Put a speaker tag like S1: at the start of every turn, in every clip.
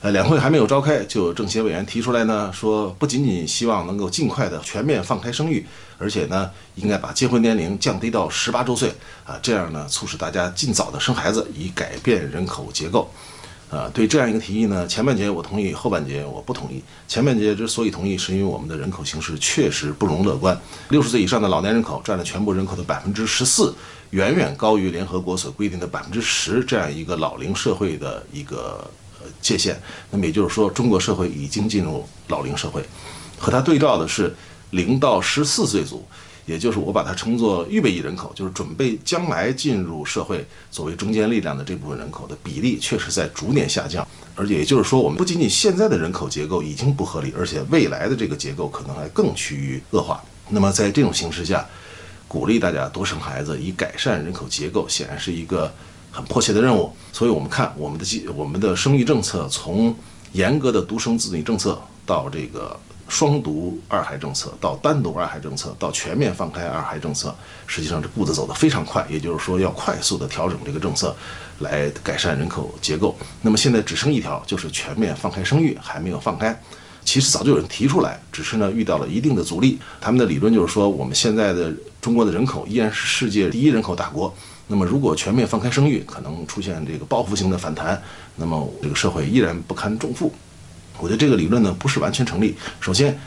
S1: 呃，两会还没有召开，就有政协委员提出来呢，说不仅仅希望能够尽快的全面放开生育，而且呢，应该把结婚年龄降低到十八周岁啊，这样呢，促使大家尽早的生孩子，以改变人口结构。啊，对这样一个提议呢，前半节我同意，后半节我不同意。前半节之所以同意，是因为我们的人口形势确实不容乐观，六十岁以上的老年人口占了全部人口的百分之十四，远远高于联合国所规定的百分之十这样一个老龄社会的一个。界限，那么也就是说，中国社会已经进入老龄社会，和它对照的是零到十四岁组，也就是我把它称作预备役人口，就是准备将来进入社会作为中坚力量的这部分人口的比例，确实在逐年下降。而且也就是说，我们不仅仅现在的人口结构已经不合理，而且未来的这个结构可能还更趋于恶化。那么在这种形势下，鼓励大家多生孩子，以改善人口结构，显然是一个。很迫切的任务，所以我们看我们的我们的生育政策，从严格的独生子女政策到这个双独二孩政策，到单独二孩政策，到全面放开二孩政策，实际上这步子走得非常快。也就是说，要快速的调整这个政策，来改善人口结构。那么现在只剩一条，就是全面放开生育，还没有放开。其实早就有人提出来，只是呢遇到了一定的阻力。他们的理论就是说，我们现在的中国的人口依然是世界第一人口大国。那么，如果全面放开生育，可能出现这个报复性的反弹，那么这个社会依然不堪重负。我觉得这个理论呢不是完全成立。首先，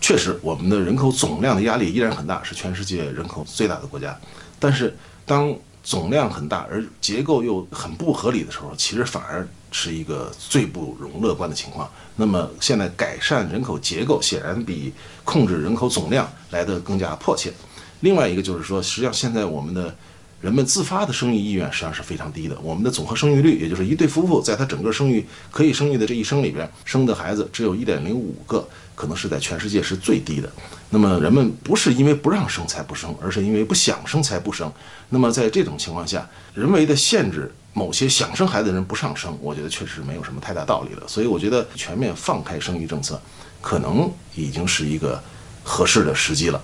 S1: 确实我们的人口总量的压力依然很大，是全世界人口最大的国家。但是，当总量很大而结构又很不合理的时候，其实反而是一个最不容乐观的情况。那么，现在改善人口结构显然比控制人口总量来得更加迫切。另外一个就是说，实际上现在我们的。人们自发的生育意愿实际上是非常低的。我们的总和生育率，也就是一对夫妇在他整个生育可以生育的这一生里边生的孩子只有一点零五个，可能是在全世界是最低的。那么人们不是因为不让生才不生，而是因为不想生才不生。那么在这种情况下，人为的限制某些想生孩子的人不上生，我觉得确实没有什么太大道理了。所以我觉得全面放开生育政策，可能已经是一个合适的时机了。